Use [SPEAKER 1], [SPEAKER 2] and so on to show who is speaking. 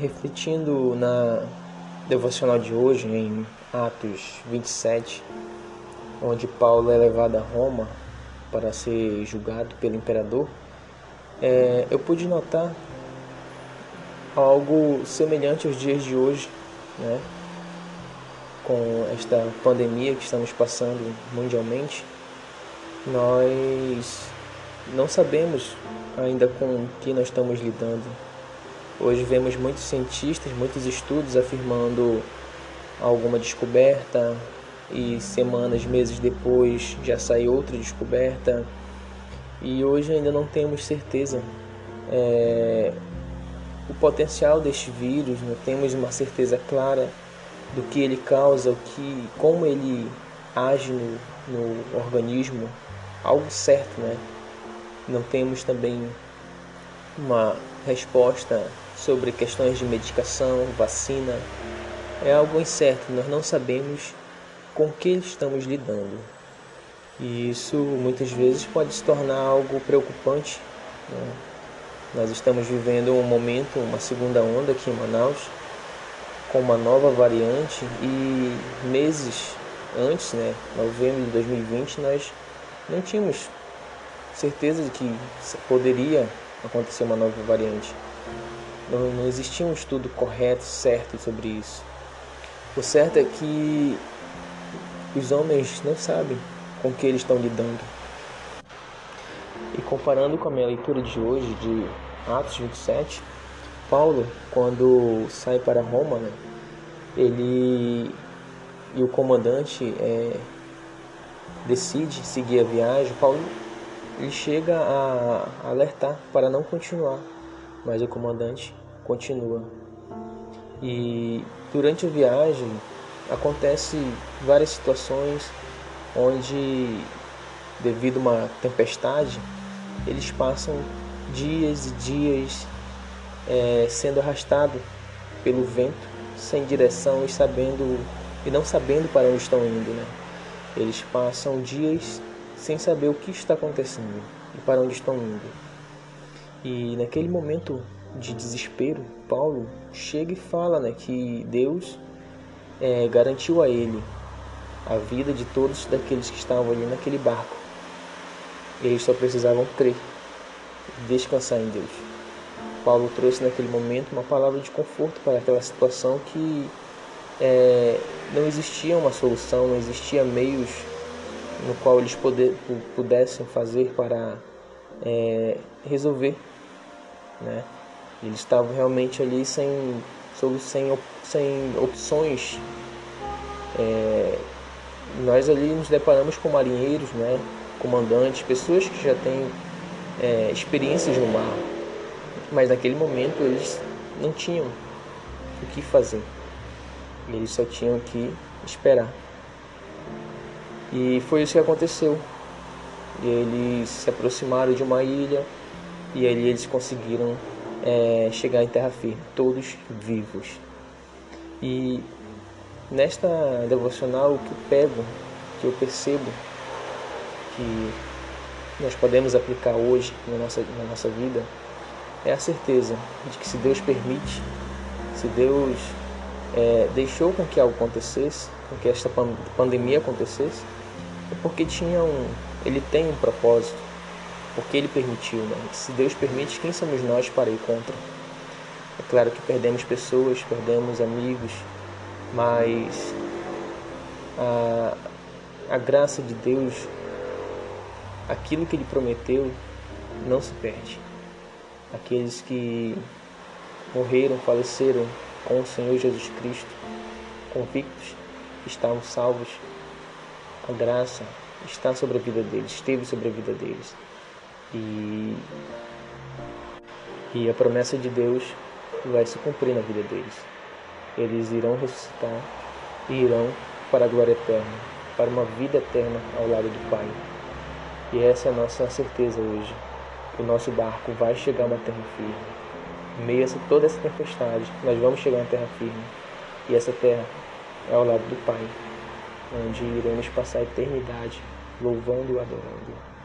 [SPEAKER 1] refletindo na devocional de hoje, em Atos 27, onde Paulo é levado a Roma para ser julgado pelo imperador, é, eu pude notar algo semelhante aos dias de hoje, né? com esta pandemia que estamos passando mundialmente, nós não sabemos ainda com o que nós estamos lidando. Hoje vemos muitos cientistas, muitos estudos afirmando alguma descoberta e semanas, meses depois já sai outra descoberta. E hoje ainda não temos certeza. É, o potencial deste vírus, não temos uma certeza clara do que ele causa, o que, como ele age no, no organismo, algo certo, né? Não temos também uma resposta sobre questões de medicação, vacina. É algo incerto, nós não sabemos com que estamos lidando. E isso muitas vezes pode se tornar algo preocupante. Né? Nós estamos vivendo um momento, uma segunda onda aqui em Manaus, com uma nova variante e meses antes, né, novembro de 2020, nós não tínhamos certeza de que poderia acontecer uma nova variante. Não, não existia um estudo correto, certo sobre isso. O certo é que os homens não sabem com que eles estão lidando. E comparando com a minha leitura de hoje, de Atos 27, Paulo, quando sai para Roma, né, ele e o comandante é, decide seguir a viagem, Paulo ele chega a alertar para não continuar, mas o comandante continua. E durante a viagem acontece várias situações onde devido a uma tempestade eles passam dias e dias é, sendo arrastados pelo vento sem direção e sabendo e não sabendo para onde estão indo, né? Eles passam dias sem saber o que está acontecendo e para onde estão indo. E naquele momento de desespero, Paulo chega e fala, né, que Deus é, garantiu a ele a vida de todos daqueles que estavam ali naquele barco. Eles só precisavam crer, descansar em Deus. Paulo trouxe naquele momento uma palavra de conforto para aquela situação que é, não existia uma solução, não existia meios no qual eles poder, pudessem fazer para é, resolver. Né? Eles estavam realmente ali sem, sem, sem opções. É, nós ali nos deparamos com marinheiros, né? comandantes, pessoas que já têm é, experiências no mar mas naquele momento eles não tinham o que fazer. Eles só tinham que esperar. E foi isso que aconteceu. E eles se aproximaram de uma ilha e ali eles conseguiram é, chegar em terra firme, todos vivos. E nesta devocional o que eu pego, que eu percebo que nós podemos aplicar hoje na nossa, na nossa vida é a certeza de que se Deus permite, se Deus é, deixou com que algo acontecesse, com que esta pandemia acontecesse, é porque tinha um, ele tem um propósito, porque ele permitiu, né? Se Deus permite, quem somos nós para ir contra? É claro que perdemos pessoas, perdemos amigos, mas a, a graça de Deus, aquilo que ele prometeu, não se perde aqueles que morreram, faleceram com o Senhor Jesus Cristo, convictos, estavam salvos. A graça está sobre a vida deles, esteve sobre a vida deles. E, e a promessa de Deus vai se cumprir na vida deles. Eles irão ressuscitar e irão para a glória eterna, para uma vida eterna ao lado do Pai. E essa é a nossa certeza hoje o nosso barco vai chegar a uma terra firme. Em meio a toda essa tempestade, nós vamos chegar a uma terra firme. E essa terra é ao lado do Pai, onde iremos passar a eternidade louvando e adorando.